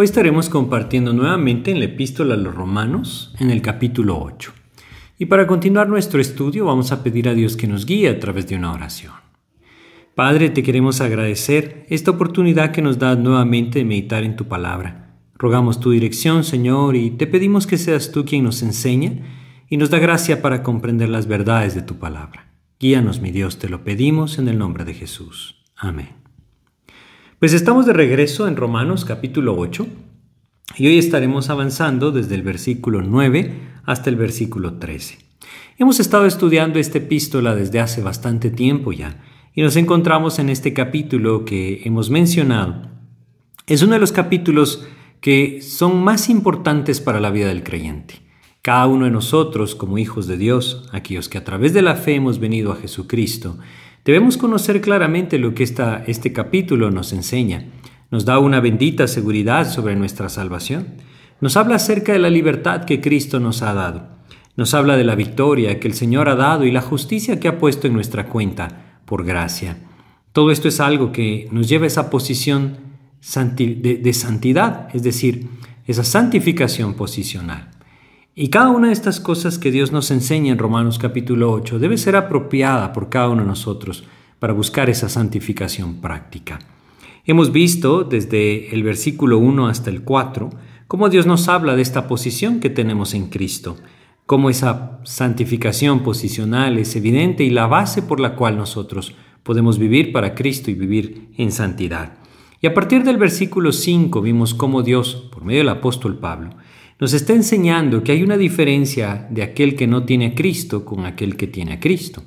Hoy estaremos compartiendo nuevamente en la epístola a los romanos en el capítulo 8. Y para continuar nuestro estudio vamos a pedir a Dios que nos guíe a través de una oración. Padre, te queremos agradecer esta oportunidad que nos das nuevamente de meditar en tu palabra. Rogamos tu dirección, Señor, y te pedimos que seas tú quien nos enseña y nos da gracia para comprender las verdades de tu palabra. Guíanos, mi Dios, te lo pedimos en el nombre de Jesús. Amén. Pues estamos de regreso en Romanos capítulo 8 y hoy estaremos avanzando desde el versículo 9 hasta el versículo 13. Hemos estado estudiando esta epístola desde hace bastante tiempo ya y nos encontramos en este capítulo que hemos mencionado. Es uno de los capítulos que son más importantes para la vida del creyente. Cada uno de nosotros, como hijos de Dios, aquellos que a través de la fe hemos venido a Jesucristo, Debemos conocer claramente lo que esta, este capítulo nos enseña. Nos da una bendita seguridad sobre nuestra salvación. Nos habla acerca de la libertad que Cristo nos ha dado. Nos habla de la victoria que el Señor ha dado y la justicia que ha puesto en nuestra cuenta por gracia. Todo esto es algo que nos lleva a esa posición de santidad, es decir, esa santificación posicional. Y cada una de estas cosas que Dios nos enseña en Romanos capítulo 8 debe ser apropiada por cada uno de nosotros para buscar esa santificación práctica. Hemos visto desde el versículo 1 hasta el 4 cómo Dios nos habla de esta posición que tenemos en Cristo, cómo esa santificación posicional es evidente y la base por la cual nosotros podemos vivir para Cristo y vivir en santidad. Y a partir del versículo 5 vimos cómo Dios, por medio del apóstol Pablo, nos está enseñando que hay una diferencia de aquel que no tiene a Cristo con aquel que tiene a Cristo.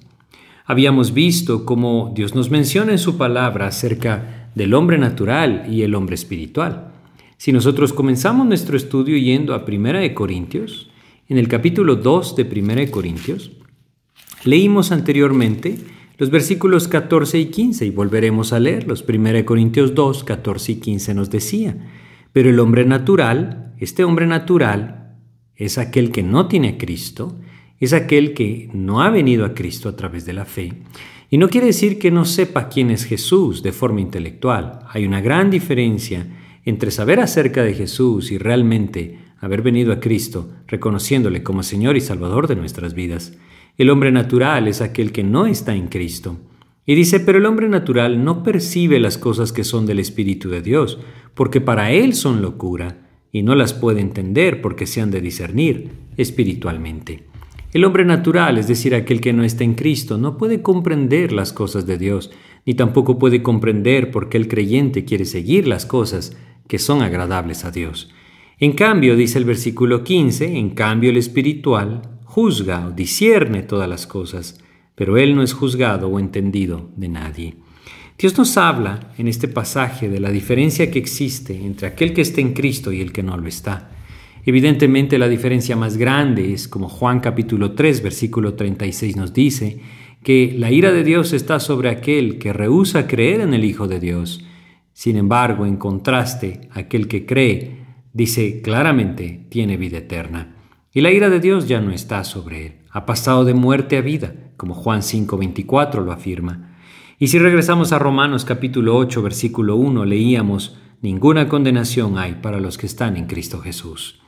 Habíamos visto cómo Dios nos menciona en su palabra acerca del hombre natural y el hombre espiritual. Si nosotros comenzamos nuestro estudio yendo a Primera de Corintios, en el capítulo 2 de Primera de Corintios, leímos anteriormente los versículos 14 y 15 y volveremos a leerlos. Primera de Corintios 2, 14 y 15 nos decía, pero el hombre natural, este hombre natural, es aquel que no tiene a Cristo, es aquel que no ha venido a Cristo a través de la fe. Y no quiere decir que no sepa quién es Jesús de forma intelectual. Hay una gran diferencia entre saber acerca de Jesús y realmente haber venido a Cristo, reconociéndole como Señor y Salvador de nuestras vidas. El hombre natural es aquel que no está en Cristo. Y dice, pero el hombre natural no percibe las cosas que son del Espíritu de Dios, porque para él son locura, y no las puede entender porque se han de discernir espiritualmente. El hombre natural, es decir, aquel que no está en Cristo, no puede comprender las cosas de Dios, ni tampoco puede comprender por qué el creyente quiere seguir las cosas que son agradables a Dios. En cambio, dice el versículo 15, en cambio el espiritual juzga o discierne todas las cosas, pero él no es juzgado o entendido de nadie. Dios nos habla en este pasaje de la diferencia que existe entre aquel que está en Cristo y el que no lo está. Evidentemente la diferencia más grande es, como Juan capítulo 3, versículo 36 nos dice, que la ira de Dios está sobre aquel que rehúsa creer en el Hijo de Dios. Sin embargo, en contraste, aquel que cree, dice claramente, tiene vida eterna. Y la ira de Dios ya no está sobre él, ha pasado de muerte a vida, como Juan 5:24 lo afirma. Y si regresamos a Romanos capítulo 8, versículo 1, leíamos, ninguna condenación hay para los que están en Cristo Jesús.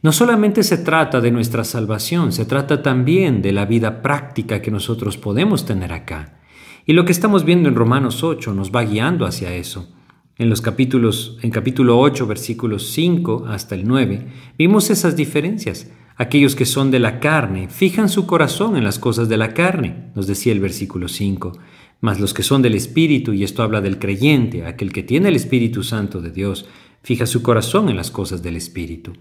No solamente se trata de nuestra salvación, se trata también de la vida práctica que nosotros podemos tener acá. Y lo que estamos viendo en Romanos 8 nos va guiando hacia eso. En los capítulos, en capítulo 8, versículos 5 hasta el 9, vimos esas diferencias. Aquellos que son de la carne fijan su corazón en las cosas de la carne, nos decía el versículo 5. Mas los que son del Espíritu, y esto habla del creyente, aquel que tiene el Espíritu Santo de Dios, fija su corazón en las cosas del Espíritu.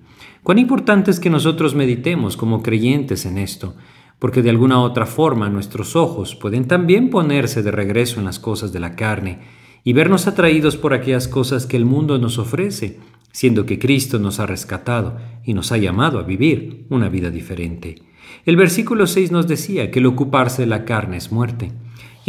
Cuán importante es que nosotros meditemos como creyentes en esto, porque de alguna otra forma nuestros ojos pueden también ponerse de regreso en las cosas de la carne y vernos atraídos por aquellas cosas que el mundo nos ofrece, siendo que Cristo nos ha rescatado y nos ha llamado a vivir una vida diferente. El versículo 6 nos decía que el ocuparse de la carne es muerte.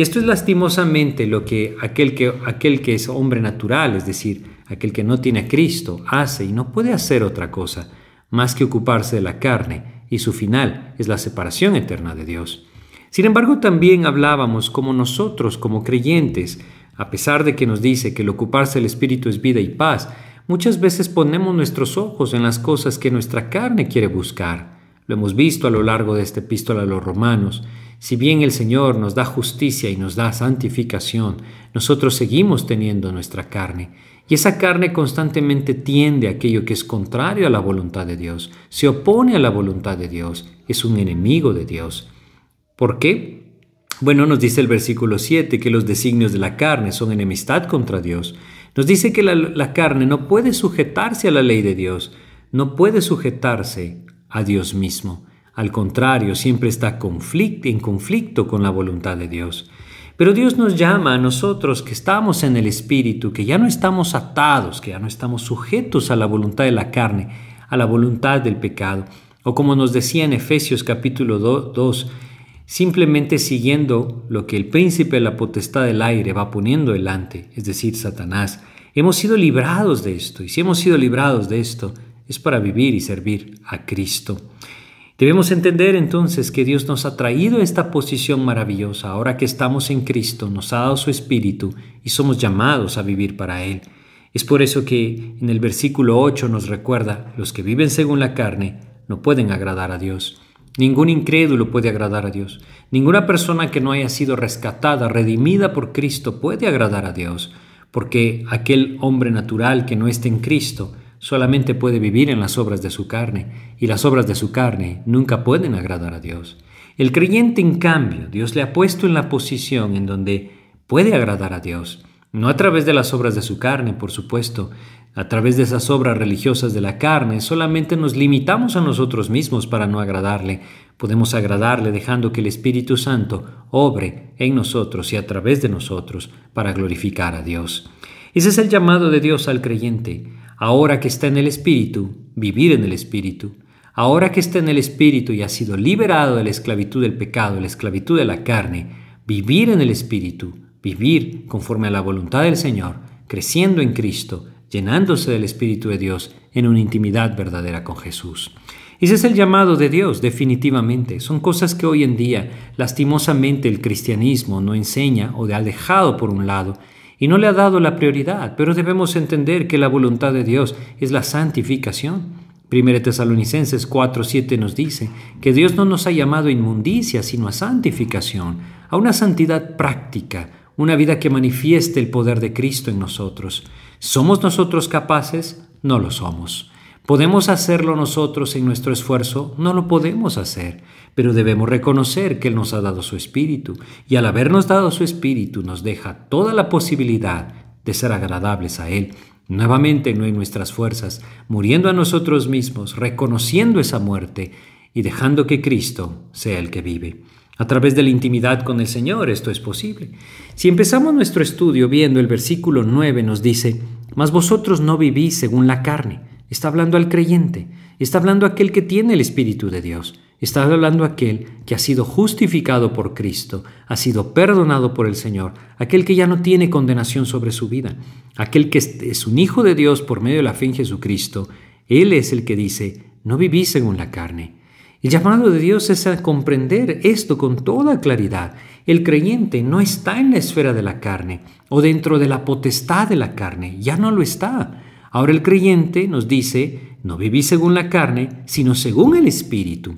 Y esto es lastimosamente lo que aquel que, aquel que es hombre natural, es decir, aquel que no tiene a Cristo, hace y no puede hacer otra cosa más que ocuparse de la carne, y su final es la separación eterna de Dios. Sin embargo, también hablábamos como nosotros, como creyentes, a pesar de que nos dice que el ocuparse del Espíritu es vida y paz, muchas veces ponemos nuestros ojos en las cosas que nuestra carne quiere buscar. Lo hemos visto a lo largo de esta epístola a los romanos. Si bien el Señor nos da justicia y nos da santificación, nosotros seguimos teniendo nuestra carne. Y esa carne constantemente tiende a aquello que es contrario a la voluntad de Dios, se opone a la voluntad de Dios, es un enemigo de Dios. ¿Por qué? Bueno, nos dice el versículo 7 que los designios de la carne son enemistad contra Dios. Nos dice que la, carne no puede sujetarse a la ley de Dios, no puede sujetarse a Dios mismo. Al contrario, siempre está en conflicto con la voluntad de Dios. Pero Dios nos llama a nosotros que estamos en el Espíritu, que ya no estamos atados, que ya no estamos sujetos a la voluntad de la carne, a la voluntad del pecado. O como nos decía en Efesios capítulo 2, simplemente siguiendo lo que el príncipe de la potestad del aire va poniendo delante, es decir, Satanás. Hemos sido librados de esto, y si hemos sido librados de esto, es para vivir y servir a Cristo. Debemos entender entonces que Dios nos ha traído a esta posición maravillosa. Ahora que estamos en Cristo, nos ha dado su Espíritu y somos llamados a vivir para Él. Es por eso que en el versículo 8 nos recuerda, los que viven según la carne no pueden agradar a Dios. Ningún incrédulo puede agradar a Dios. Ninguna persona que no haya sido rescatada, redimida por Cristo, puede agradar a Dios, porque aquel hombre natural que no esté en Cristo solamente puede vivir en las obras de su carne, y las obras de su carne nunca pueden agradar a Dios. El creyente, en cambio, Dios le ha puesto en la posición en donde puede agradar a Dios, no a través de las obras de su carne, por supuesto, a través de esas obras religiosas de la carne, solamente nos limitamos a nosotros mismos para no agradarle. Podemos agradarle dejando que el Espíritu Santo obre en nosotros y a través de nosotros para glorificar a Dios. Ese es el llamado de Dios al creyente. Ahora que está en el Espíritu, vivir en el Espíritu. Ahora que está en el Espíritu y ha sido liberado de la esclavitud del pecado, de la esclavitud de la carne, vivir en el Espíritu, vivir conforme a la voluntad del Señor, creciendo en Cristo, llenándose del Espíritu de Dios en una intimidad verdadera con Jesús. Ese es el llamado de Dios, definitivamente. Son cosas que hoy en día, lastimosamente, el cristianismo no enseña o ha dejado por un lado y no le ha dado la prioridad, pero debemos entender que la voluntad de Dios es la santificación. 1 Tesalonicenses 4:7 nos dice que Dios no nos ha llamado a inmundicia, sino a santificación, a una santidad práctica, una vida que manifieste el poder de Cristo en nosotros. ¿Somos nosotros capaces? No lo somos. ¿Podemos hacerlo nosotros en nuestro esfuerzo? No lo podemos hacer, pero debemos reconocer que Él nos ha dado su Espíritu y al habernos dado su Espíritu nos deja toda la posibilidad de ser agradables a Él. Nuevamente no en nuestras fuerzas, muriendo a nosotros mismos, reconociendo esa muerte y dejando que Cristo sea el que vive. A través de la intimidad con el Señor esto es posible. Si empezamos nuestro estudio viendo el versículo 9 nos dice, mas vosotros no vivís según la carne. Está hablando al creyente, está hablando aquel que tiene el Espíritu de Dios, está hablando aquel que ha sido justificado por Cristo, ha sido perdonado por el Señor, aquel que ya no tiene condenación sobre su vida, aquel que es un hijo de Dios por medio de la fe en Jesucristo. Él es el que dice, no vivís según la carne el llamado de Dios es a comprender esto con toda claridad. El creyente no está en la esfera de la carne o dentro de la potestad de la carne, ya no lo está. Ahora el creyente nos dice, no vivís según la carne, sino según el Espíritu.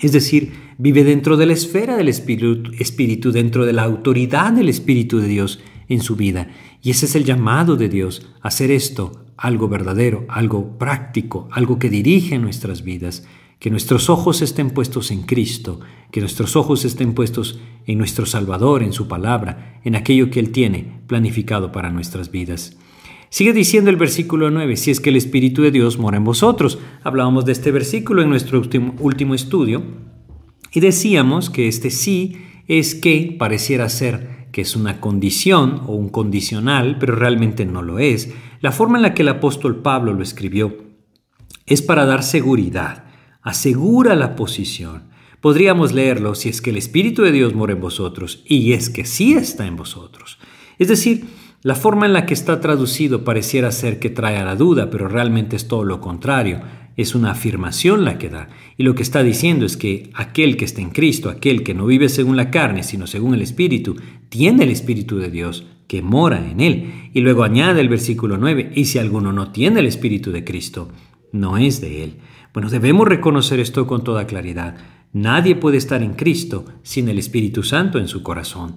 Es decir, vive dentro de la esfera del espíritu, espíritu, dentro de la autoridad del Espíritu de Dios en su vida. Y ese es el llamado de Dios, hacer esto algo verdadero, algo práctico, algo que dirige nuestras vidas, que nuestros ojos estén puestos en Cristo, que nuestros ojos estén puestos en nuestro Salvador, en su palabra, en aquello que Él tiene planificado para nuestras vidas. Sigue diciendo el versículo 9, si es que el Espíritu de Dios mora en vosotros. Hablábamos de este versículo en nuestro último, estudio y decíamos que este sí es que pareciera ser que es una condición o un condicional, pero realmente no lo es. La forma en la que el apóstol Pablo lo escribió es para dar seguridad, asegura la posición. Podríamos leerlo si es que el Espíritu de Dios mora en vosotros y es que sí está en vosotros. Es decir, la forma en la que está traducido pareciera ser que trae a la duda, pero realmente es todo lo contrario es una afirmación la que da. Y lo que está diciendo es que aquel que está en Cristo, aquel que no vive según la carne, sino según el Espíritu, tiene el Espíritu de Dios que mora en él. Y luego añade el versículo 9, y si alguno no tiene el Espíritu de Cristo, no es de él. Bueno, debemos reconocer esto con toda claridad. Nadie puede estar en Cristo sin el Espíritu Santo en su corazón.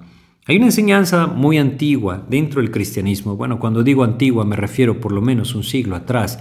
Hay una enseñanza muy antigua dentro del cristianismo, bueno, cuando digo antigua me refiero por lo menos un siglo atrás,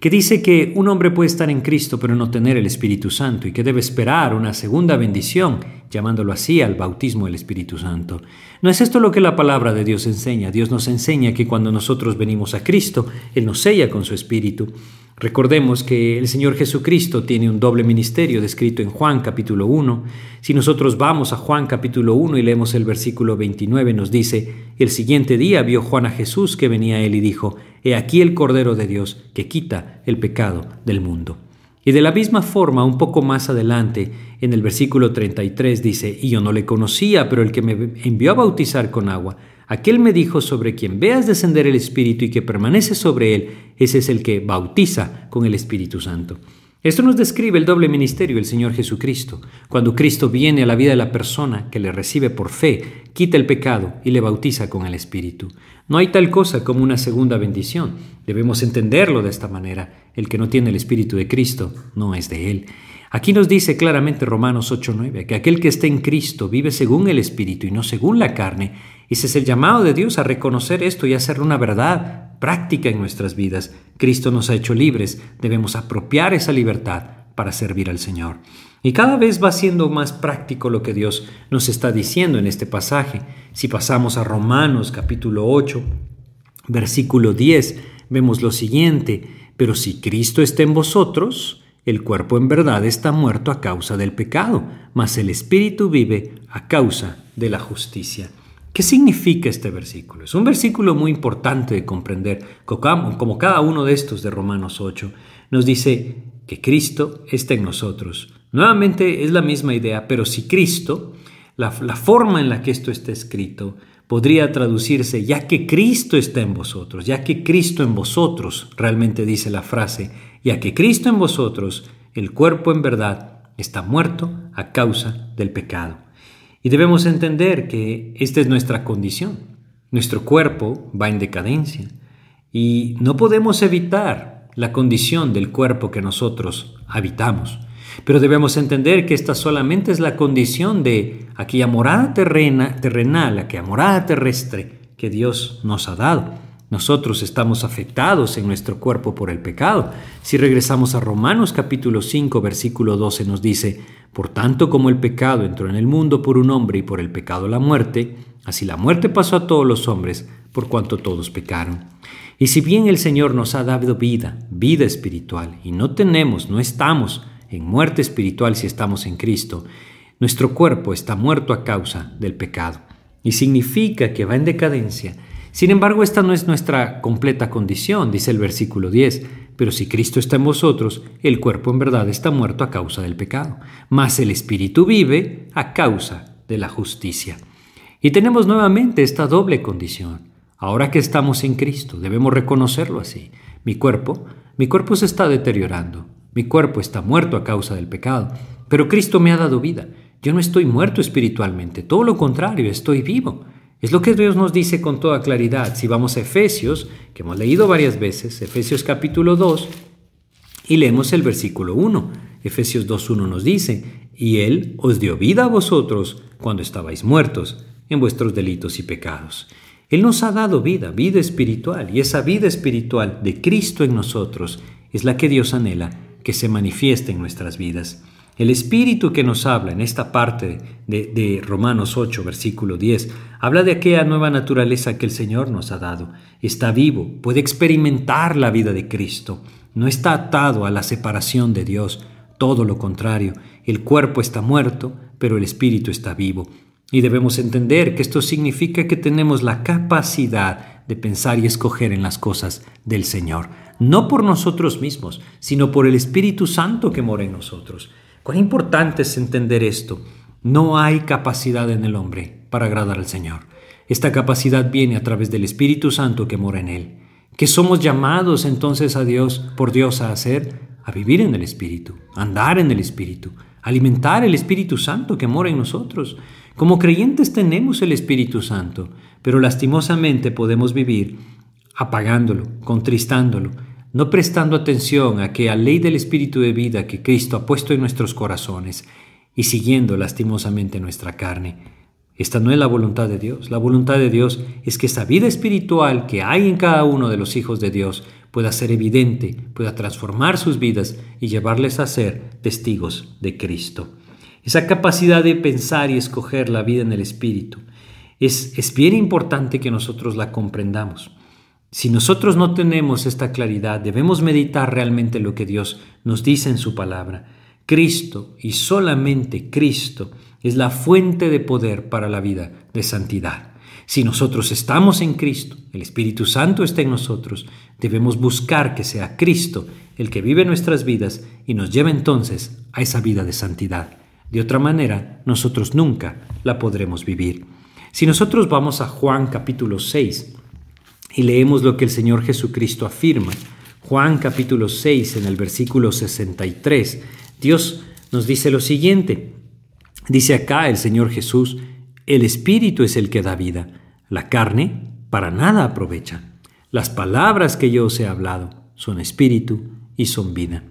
que dice que un hombre puede estar en Cristo pero no tener el Espíritu Santo y que debe esperar una segunda bendición, llamándolo así al bautismo del Espíritu Santo. No es esto lo que la palabra de Dios enseña. Dios nos enseña que cuando nosotros venimos a Cristo, Él nos sella con su Espíritu. Recordemos que el Señor Jesucristo tiene un doble ministerio descrito en Juan capítulo 1. Si nosotros vamos a Juan capítulo 1 y leemos el versículo 29, nos dice, el siguiente día vio Juan a Jesús que venía a él y dijo, He aquí el Cordero de Dios que quita el pecado del mundo. Y de la misma forma, un poco más adelante, en el versículo 33 dice, Y yo no le conocía, pero el que me envió a bautizar con agua, Aquel me dijo sobre quien veas descender el Espíritu y que permanece sobre él, ese es el que bautiza con el Espíritu Santo. Esto nos describe el doble ministerio del Señor Jesucristo. Cuando Cristo viene a la vida de la persona que le recibe por fe, quita el pecado y le bautiza con el Espíritu. No hay tal cosa como una segunda bendición. Debemos entenderlo de esta manera. El que no tiene el Espíritu de Cristo no es de Él. Aquí nos dice claramente Romanos 8:9 que aquel que está en Cristo vive según el Espíritu y no según la carne. Ese es el llamado de Dios a reconocer esto y hacerlo una verdad práctica en nuestras vidas. Cristo nos ha hecho libres, debemos apropiar esa libertad para servir al Señor. Y cada vez va siendo más práctico lo que Dios nos está diciendo en este pasaje. Si pasamos a Romanos capítulo 8, versículo 10, vemos lo siguiente, pero si Cristo está en vosotros, el cuerpo en verdad está muerto a causa del pecado, mas el espíritu vive a causa de la justicia. ¿Qué significa este versículo? Es un versículo muy importante de comprender, como cada uno de estos de Romanos 8. Nos dice que Cristo está en nosotros. Nuevamente es la misma idea, pero si Cristo, la, la forma en la que esto está escrito, podría traducirse, ya que Cristo está en vosotros, ya que Cristo en vosotros, realmente dice la frase, ya que Cristo en vosotros, el cuerpo en verdad, está muerto a causa del pecado. Y debemos entender que esta es nuestra condición. Nuestro cuerpo va en decadencia y no podemos evitar la condición del cuerpo que nosotros habitamos. Pero debemos entender que esta solamente es la condición de aquella morada terrena, terrenal, aquella morada terrestre que Dios nos ha dado. Nosotros estamos afectados en nuestro cuerpo por el pecado. Si regresamos a Romanos capítulo 5 versículo 12 nos dice, por tanto como el pecado entró en el mundo por un hombre y por el pecado la muerte, así la muerte pasó a todos los hombres por cuanto todos pecaron. Y si bien el Señor nos ha dado vida, vida espiritual, y no tenemos, no estamos en muerte espiritual si estamos en Cristo, nuestro cuerpo está muerto a causa del pecado. Y significa que va en decadencia sin embargo, esta no es nuestra completa condición, dice el versículo 10. Pero si Cristo está en vosotros, el cuerpo en verdad está muerto a causa del pecado, mas el espíritu vive a causa de la justicia. Y tenemos nuevamente esta doble condición. Ahora que estamos en Cristo, debemos reconocerlo así. Mi cuerpo, mi cuerpo se está deteriorando. Mi cuerpo está muerto a causa del pecado, pero Cristo me ha dado vida. Yo no estoy muerto espiritualmente, todo lo contrario, estoy vivo. Es lo que Dios nos dice con toda claridad. Si vamos a Efesios, que hemos leído varias veces, Efesios capítulo 2, y leemos el versículo 1. Efesios 2.1 nos dice, y Él os dio vida a vosotros cuando estabais muertos en vuestros delitos y pecados. Él nos ha dado vida, vida espiritual, y esa vida espiritual de Cristo en nosotros es la que Dios anhela que se manifieste en nuestras vidas. El Espíritu que nos habla en esta parte de, Romanos 8, versículo 10, habla de aquella nueva naturaleza que el Señor nos ha dado. Está vivo, puede experimentar la vida de Cristo, no está atado a la separación de Dios, todo lo contrario, el cuerpo está muerto, pero el Espíritu está vivo. Y debemos entender que esto significa que tenemos la capacidad de pensar y escoger en las cosas del Señor, no por nosotros mismos, sino por el Espíritu Santo que mora en nosotros. Cuán importante es entender esto. No hay capacidad en el hombre para agradar al Señor. Esta capacidad viene a través del Espíritu Santo que mora en él. ¿Qué somos llamados entonces a Dios, por Dios, a hacer? A vivir en el Espíritu, andar en el Espíritu, alimentar el Espíritu Santo que mora en nosotros. Como creyentes tenemos el Espíritu Santo, pero lastimosamente podemos vivir apagándolo, contristándolo, no prestando atención a que a ley del Espíritu de vida que Cristo ha puesto en nuestros corazones y siguiendo lastimosamente nuestra carne. Esta no es la voluntad de Dios. La voluntad de Dios es que esa vida espiritual que hay en cada uno de los hijos de Dios pueda ser evidente, pueda transformar sus vidas y llevarles a ser testigos de Cristo. Esa capacidad de pensar y escoger la vida en el Espíritu es, es bien importante que nosotros la comprendamos. Si nosotros no tenemos esta claridad, debemos meditar realmente lo que Dios nos dice en su palabra. Cristo y solamente Cristo es la fuente de poder para la vida de santidad. Si nosotros estamos en Cristo, el Espíritu Santo está en nosotros, debemos buscar que sea Cristo el que vive nuestras vidas y nos lleve entonces a esa vida de santidad. De otra manera, nosotros nunca la podremos vivir. Si nosotros vamos a Juan capítulo 6 y leemos lo que el Señor Jesucristo afirma, Juan capítulo 6 en el versículo 63, Dios nos dice lo siguiente. Dice acá el Señor Jesús, el Espíritu es el que da vida, la carne para nada aprovecha. Las palabras que yo os he hablado son espíritu y son vida.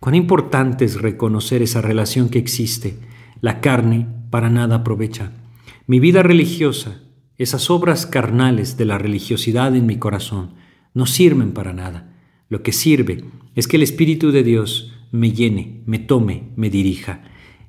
Cuán importante es reconocer esa relación que existe. La carne para nada aprovecha. Mi vida religiosa, esas obras carnales de la religiosidad en mi corazón, no sirven para nada. Lo que sirve es que el Espíritu de Dios me llene, me tome, me dirija.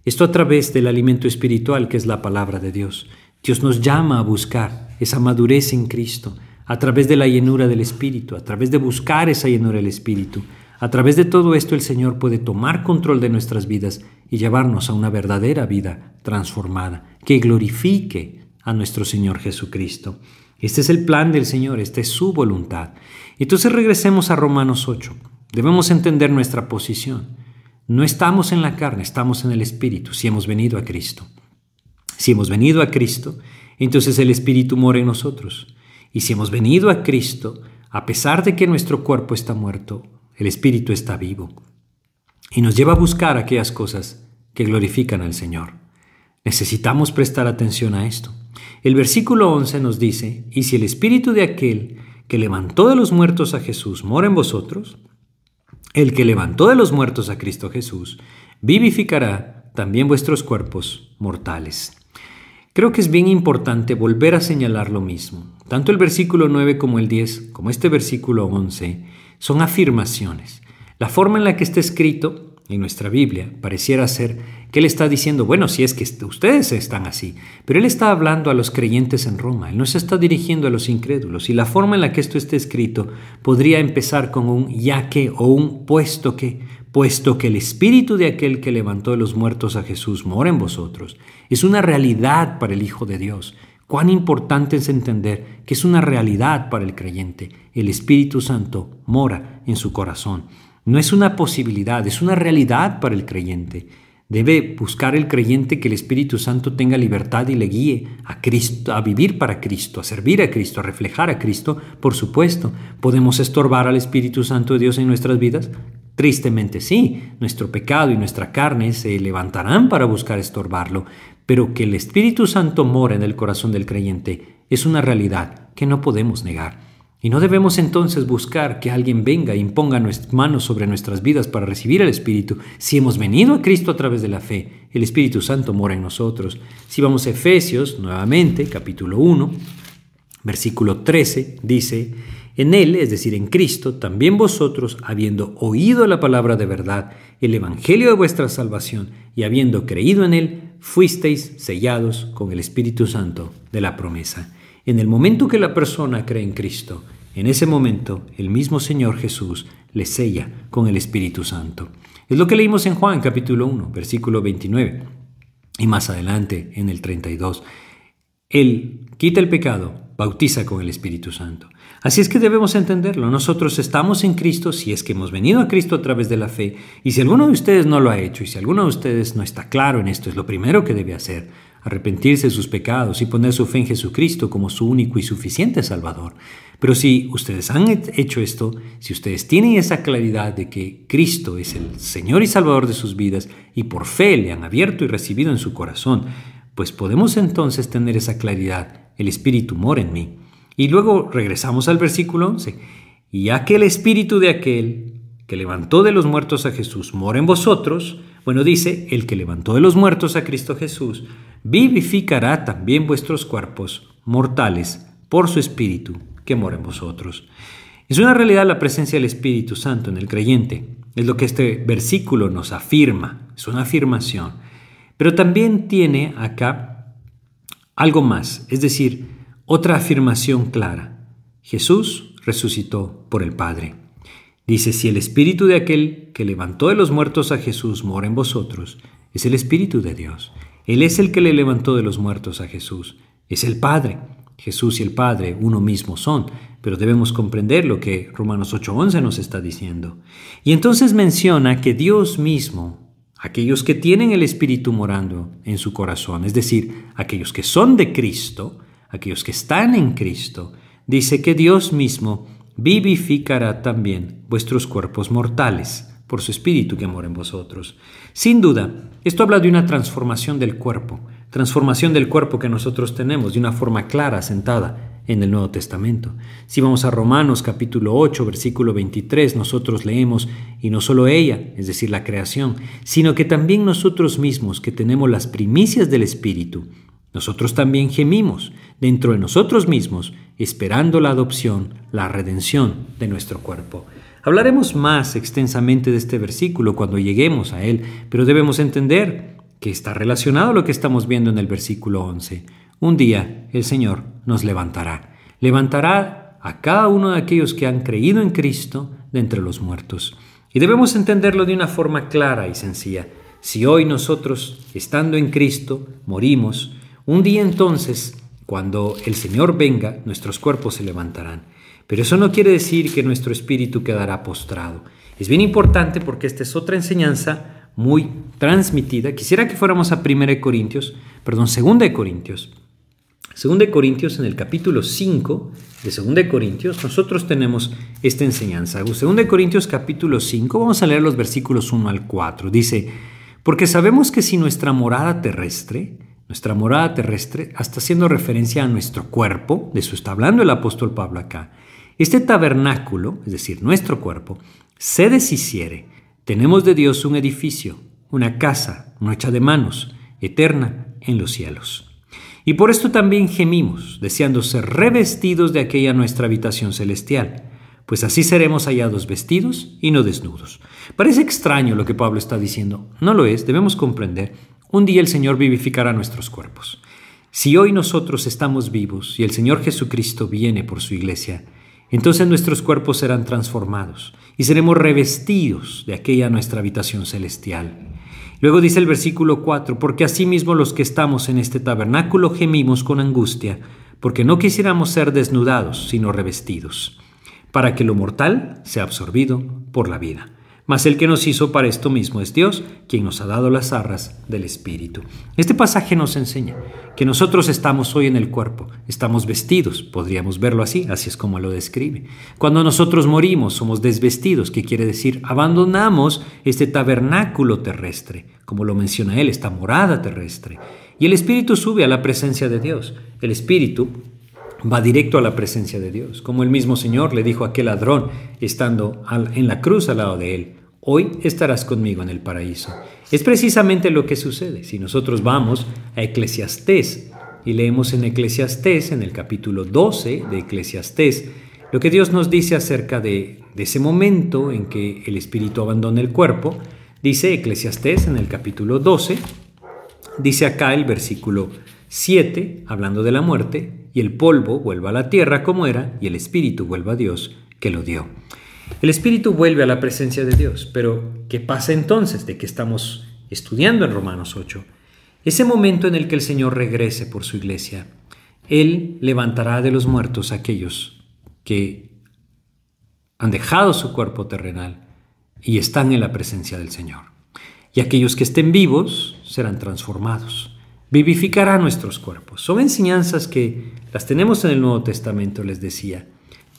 Esto a través del alimento espiritual que es la palabra de Dios. Dios nos llama a buscar esa madurez en Cristo a través de la llenura del Espíritu, a través de buscar esa llenura del Espíritu. A través de todo esto el Señor puede tomar control de nuestras vidas y llevarnos a una verdadera vida transformada, que glorifique a nuestro Señor Jesucristo. Este es el plan del Señor, esta es su voluntad. Entonces regresemos a Romanos 8. Debemos entender nuestra posición. No estamos en la carne, estamos en el Espíritu, si hemos venido a Cristo. Si hemos venido a Cristo, entonces el Espíritu mora en nosotros. Y si hemos venido a Cristo, a pesar de que nuestro cuerpo está muerto, el Espíritu está vivo y nos lleva a buscar aquellas cosas que glorifican al Señor. Necesitamos prestar atención a esto. El versículo 11 nos dice, y si el Espíritu de aquel que levantó de los muertos a Jesús mora en vosotros, el que levantó de los muertos a Cristo Jesús, vivificará también vuestros cuerpos mortales. Creo que es bien importante volver a señalar lo mismo. Tanto el versículo 9 como el 10, como este versículo 11, son afirmaciones. La forma en la que está escrito en nuestra Biblia pareciera ser que Él está diciendo, bueno, si es que ustedes están así, pero Él está hablando a los creyentes en Roma, Él no se está dirigiendo a los incrédulos, y la forma en la que esto está escrito podría empezar con un ya que o un puesto que, puesto que el espíritu de aquel que levantó de los muertos a Jesús mora en vosotros, es una realidad para el Hijo de Dios. Cuán importante es entender que es una realidad para el creyente. El Espíritu Santo mora en su corazón. No es una posibilidad, es una realidad para el creyente. Debe buscar el creyente que el Espíritu Santo tenga libertad y le guíe a Cristo, a vivir para Cristo, a servir a Cristo, a reflejar a Cristo. Por supuesto, ¿podemos estorbar al Espíritu Santo de Dios en nuestras vidas? Tristemente sí, nuestro pecado y nuestra carne se levantarán para buscar estorbarlo, pero que el Espíritu Santo mora en el corazón del creyente es una realidad que no podemos negar. Y no debemos entonces buscar que alguien venga e imponga manos sobre nuestras vidas para recibir el Espíritu. Si hemos venido a Cristo a través de la fe, el Espíritu Santo mora en nosotros. Si vamos a Efesios, nuevamente, capítulo 1, Versículo 13 dice, en Él, es decir, en Cristo, también vosotros, habiendo oído la palabra de verdad, el Evangelio de vuestra salvación, y habiendo creído en Él, fuisteis sellados con el Espíritu Santo de la promesa. En el momento que la persona cree en Cristo, en ese momento el mismo Señor Jesús le sella con el Espíritu Santo. Es lo que leímos en Juan capítulo 1, versículo 29, y más adelante en el 32. Él quita el pecado, bautiza con el Espíritu Santo. Así es que debemos entenderlo. Nosotros estamos en Cristo si es que hemos venido a Cristo a través de la fe. Y si alguno de ustedes no lo ha hecho y si alguno de ustedes no está claro en esto, es lo primero que debe hacer. Arrepentirse de sus pecados y poner su fe en Jesucristo como su único y suficiente Salvador. Pero si ustedes han hecho esto, si ustedes tienen esa claridad de que Cristo es el Señor y Salvador de sus vidas y por fe le han abierto y recibido en su corazón, pues podemos entonces tener esa claridad. El Espíritu mora en mí. Y luego regresamos al versículo 11. Y ya que el espíritu de aquel que levantó de los muertos a Jesús mora en vosotros, bueno, dice, el que levantó de los muertos a Cristo Jesús, vivificará también vuestros cuerpos mortales por su espíritu que mora en vosotros. Es una realidad la presencia del Espíritu Santo en el creyente. Es lo que este versículo nos afirma, es una afirmación. Pero también tiene acá algo más, es decir, otra afirmación clara. Jesús resucitó por el Padre. Dice, si el espíritu de aquel que levantó de los muertos a Jesús mora en vosotros, es el espíritu de Dios. Él es el que le levantó de los muertos a Jesús. Es el Padre. Jesús y el Padre uno mismo son, pero debemos comprender lo que Romanos 8:11 nos está diciendo. Y entonces menciona que Dios mismo, aquellos que tienen el Espíritu morando en su corazón, es decir, aquellos que son de Cristo, aquellos que están en Cristo, dice que Dios mismo vivificará también vuestros cuerpos mortales por su Espíritu que mora en vosotros. Sin duda, esto habla de una transformación del cuerpo, transformación del cuerpo que nosotros tenemos de una forma clara, sentada en el Nuevo Testamento. Si vamos a Romanos capítulo 8, versículo 23, nosotros leemos, y no solo ella, es decir, la creación, sino que también nosotros mismos que tenemos las primicias del Espíritu, nosotros también gemimos dentro de nosotros mismos, esperando la adopción, la redención de nuestro cuerpo. Hablaremos más extensamente de este versículo cuando lleguemos a él, pero debemos entender que está relacionado a lo que estamos viendo en el versículo 11. Un día el Señor nos levantará. Levantará a cada uno de aquellos que han creído en Cristo de entre los muertos. Y debemos entenderlo de una forma clara y sencilla. Si hoy nosotros, estando en Cristo, morimos, un día entonces, cuando el Señor venga, nuestros cuerpos se levantarán. Pero eso no quiere decir que nuestro espíritu quedará postrado. Es bien importante porque esta es otra enseñanza muy transmitida. Quisiera que fuéramos a 1 Corintios, perdón, 2 Corintios. 2 Corintios en el capítulo 5 de 2 Corintios, nosotros tenemos esta enseñanza. 2 Corintios capítulo 5, vamos a leer los versículos 1 al 4. Dice, porque sabemos que si nuestra morada terrestre, nuestra morada terrestre, hasta haciendo referencia a nuestro cuerpo, de eso está hablando el apóstol Pablo acá. Este tabernáculo, es decir, nuestro cuerpo, se deshiciere. Tenemos de Dios un edificio, una casa no hecha de manos, eterna en los cielos. Y por esto también gemimos, deseando ser revestidos de aquella nuestra habitación celestial, pues así seremos hallados vestidos y no desnudos. Parece extraño lo que Pablo está diciendo. No lo es, debemos comprender un día el Señor vivificará nuestros cuerpos. Si hoy nosotros estamos vivos y el Señor Jesucristo viene por su iglesia, entonces nuestros cuerpos serán transformados y seremos revestidos de aquella nuestra habitación celestial. Luego dice el versículo 4, porque asimismo los que estamos en este tabernáculo gemimos con angustia, porque no quisiéramos ser desnudados, sino revestidos, para que lo mortal sea absorbido por la vida. Mas el que nos hizo para esto mismo es Dios, quien nos ha dado las arras del Espíritu. Este pasaje nos enseña que nosotros estamos hoy en el cuerpo, estamos vestidos, podríamos verlo así, así es como lo describe. Cuando nosotros morimos somos desvestidos, que quiere decir abandonamos este tabernáculo terrestre, como lo menciona él, esta morada terrestre. Y el Espíritu sube a la presencia de Dios. El Espíritu va directo a la presencia de Dios, como el mismo Señor le dijo a aquel ladrón estando en la cruz al lado de él, hoy estarás conmigo en el paraíso. Es precisamente lo que sucede. Si nosotros vamos a Eclesiastés, y leemos en Eclesiastés, en el capítulo 12 de Eclesiastés, lo que Dios nos dice acerca de, de ese momento en que el espíritu abandona el cuerpo. Dice Eclesiastés en el capítulo 12, dice acá el versículo 7, hablando de la muerte, y el polvo vuelva a la tierra como era, y el espíritu vuelva a Dios que lo dio. El espíritu vuelve a la presencia de Dios, pero ¿qué pasa entonces de que estamos estudiando en Romanos 8? Ese momento en el que el Señor regrese por su iglesia, Él levantará de los muertos aquellos que han dejado su cuerpo terrenal y están en la presencia del Señor. Y aquellos que estén vivos serán transformados. Vivificará nuestros cuerpos. Son enseñanzas que las tenemos en el Nuevo Testamento, les decía.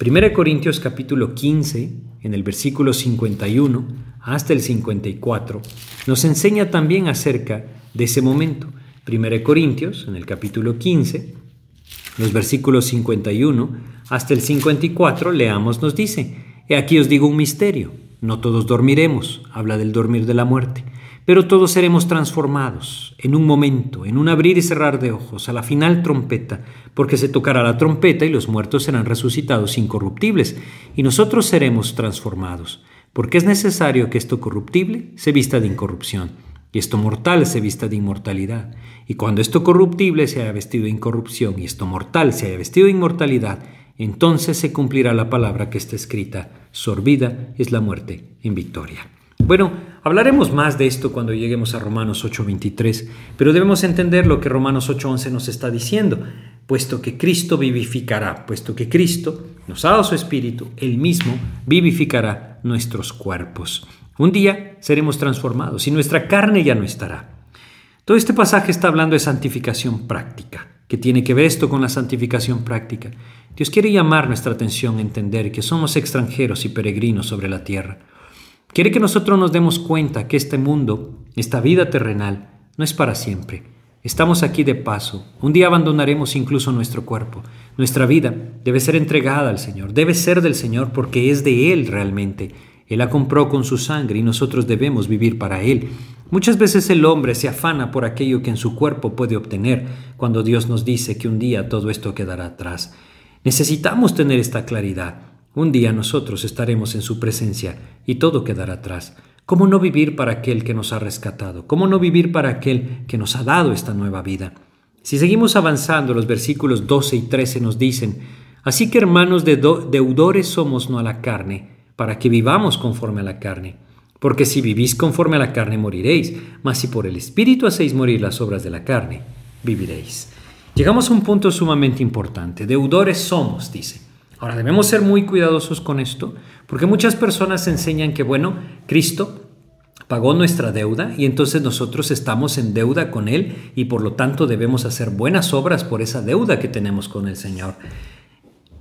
1 Corintios capítulo 15, en el versículo 51 hasta el 54, nos enseña también acerca de ese momento. 1 Corintios, en el capítulo 15, los versículos 51 hasta el 54, leamos, nos dice, He aquí os digo un misterio, no todos dormiremos, habla del dormir de la muerte, pero todos seremos transformados en un momento, en un abrir y cerrar de ojos, a la final trompeta, porque se tocará la trompeta y los muertos serán resucitados incorruptibles, y nosotros seremos transformados, porque es necesario que esto corruptible se vista de incorrupción, y esto mortal se vista de inmortalidad. Y cuando esto corruptible se haya vestido de incorrupción, y esto mortal se haya vestido de inmortalidad, entonces se cumplirá la palabra que está escrita, sorbida es la muerte en victoria. Bueno, hablaremos más de esto cuando lleguemos a Romanos 8:23, pero debemos entender lo que Romanos 8:11 nos está diciendo, puesto que Cristo vivificará, puesto que Cristo nos ha dado su espíritu, él mismo vivificará nuestros cuerpos. Un día seremos transformados y nuestra carne ya no estará. Todo este pasaje está hablando de santificación práctica. ¿Qué tiene que ver esto con la santificación práctica? Dios quiere llamar nuestra atención a entender que somos extranjeros y peregrinos sobre la tierra. Quiere que nosotros nos demos cuenta que este mundo, esta vida terrenal, no es para siempre. Estamos aquí de paso. Un día abandonaremos incluso nuestro cuerpo. Nuestra vida debe ser entregada al Señor. Debe ser del Señor porque es de Él realmente. Él la compró con su sangre y nosotros debemos vivir para Él. Muchas veces el hombre se afana por aquello que en su cuerpo puede obtener cuando Dios nos dice que un día todo esto quedará atrás. Necesitamos tener esta claridad. Un día nosotros estaremos en su presencia y todo quedará atrás. ¿Cómo no vivir para aquel que nos ha rescatado? ¿Cómo no vivir para aquel que nos ha dado esta nueva vida? Si seguimos avanzando, los versículos 12 y 13 nos dicen, Así que hermanos deudores somos no a la carne, para que vivamos conforme a la carne. Porque si vivís conforme a la carne moriréis, mas si por el Espíritu hacéis morir las obras de la carne, viviréis. Llegamos a un punto sumamente importante. Deudores somos, dice. Ahora debemos ser muy cuidadosos con esto, porque muchas personas enseñan que, bueno, Cristo pagó nuestra deuda y entonces nosotros estamos en deuda con Él y por lo tanto debemos hacer buenas obras por esa deuda que tenemos con el Señor.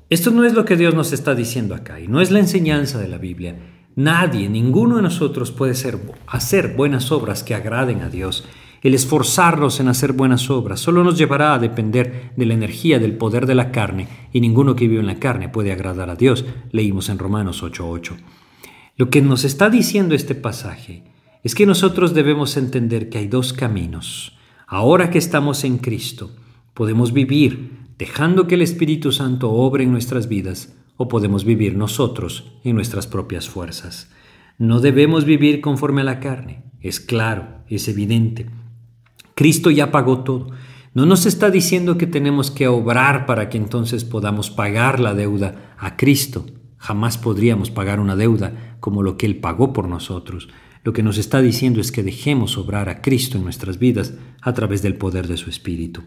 Esto no es lo que Dios nos está diciendo acá y no es la enseñanza de la Biblia. Nadie, ninguno de nosotros puede ser, hacer buenas obras que agraden a Dios. El esforzarnos en hacer buenas obras solo nos llevará a depender de la energía del poder de la carne, y ninguno que vive en la carne puede agradar a Dios, leímos en Romanos 8:8. Lo que nos está diciendo este pasaje es que nosotros debemos entender que hay dos caminos. Ahora que estamos en Cristo, podemos vivir dejando que el Espíritu Santo obre en nuestras vidas, o podemos vivir nosotros en nuestras propias fuerzas. No debemos vivir conforme a la carne, es claro, es evidente. Cristo ya pagó todo. No nos está diciendo que tenemos que obrar para que entonces podamos pagar la deuda a Cristo. Jamás podríamos pagar una deuda como lo que Él pagó por nosotros. Lo que nos está diciendo es que dejemos obrar a Cristo en nuestras vidas a través del poder de su Espíritu.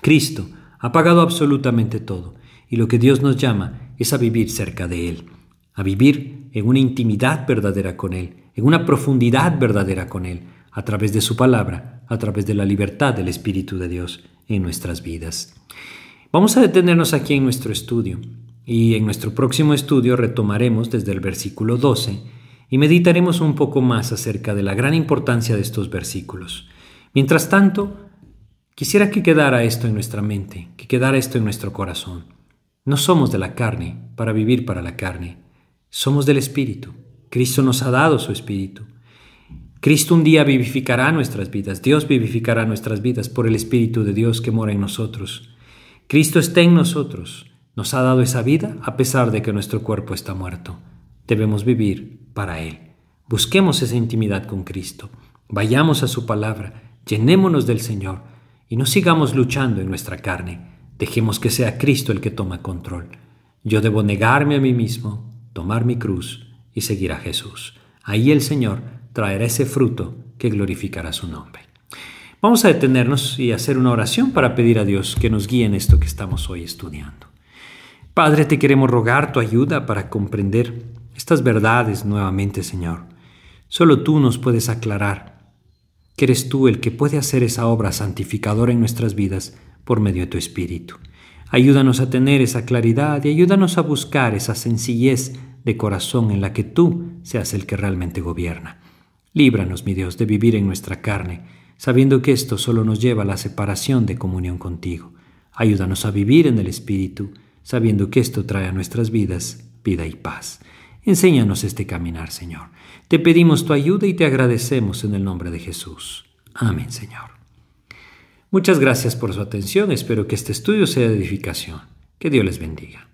Cristo ha pagado absolutamente todo y lo que Dios nos llama es a vivir cerca de Él, a vivir en una intimidad verdadera con Él, en una profundidad verdadera con Él, a través de su palabra, a través de la libertad del Espíritu de Dios en nuestras vidas. Vamos a detenernos aquí en nuestro estudio y en nuestro próximo estudio retomaremos desde el versículo 12 y meditaremos un poco más acerca de la gran importancia de estos versículos. Mientras tanto, quisiera que quedara esto en nuestra mente, que quedara esto en nuestro corazón. No somos de la carne para vivir para la carne, somos del Espíritu. Cristo nos ha dado su Espíritu. Cristo un día vivificará nuestras vidas, Dios vivificará nuestras vidas por el Espíritu de Dios que mora en nosotros. Cristo está en nosotros, nos ha dado esa vida a pesar de que nuestro cuerpo está muerto. Debemos vivir para Él. Busquemos esa intimidad con Cristo, vayamos a su palabra, llenémonos del Señor y no sigamos luchando en nuestra carne. Dejemos que sea Cristo el que toma control. Yo debo negarme a mí mismo, tomar mi cruz y seguir a Jesús. Ahí el Señor traerá ese fruto que glorificará su nombre. Vamos a detenernos y hacer una oración para pedir a Dios que nos guíe en esto que estamos hoy estudiando. Padre, te queremos rogar tu ayuda para comprender estas verdades nuevamente, Señor. Solo tú nos puedes aclarar que eres tú el que puede hacer esa obra santificadora en nuestras vidas por medio de tu Espíritu. Ayúdanos a tener esa claridad y ayúdanos a buscar esa sencillez de corazón en la que tú seas el que realmente gobierna. Líbranos, mi Dios, de vivir en nuestra carne, sabiendo que esto solo nos lleva a la separación de comunión contigo. Ayúdanos a vivir en el Espíritu, sabiendo que esto trae a nuestras vidas vida y paz. Enséñanos este caminar, Señor. Te pedimos tu ayuda y te agradecemos en el nombre de Jesús. Amén, Señor. Muchas gracias por su atención. Espero que este estudio sea de edificación. Que Dios les bendiga.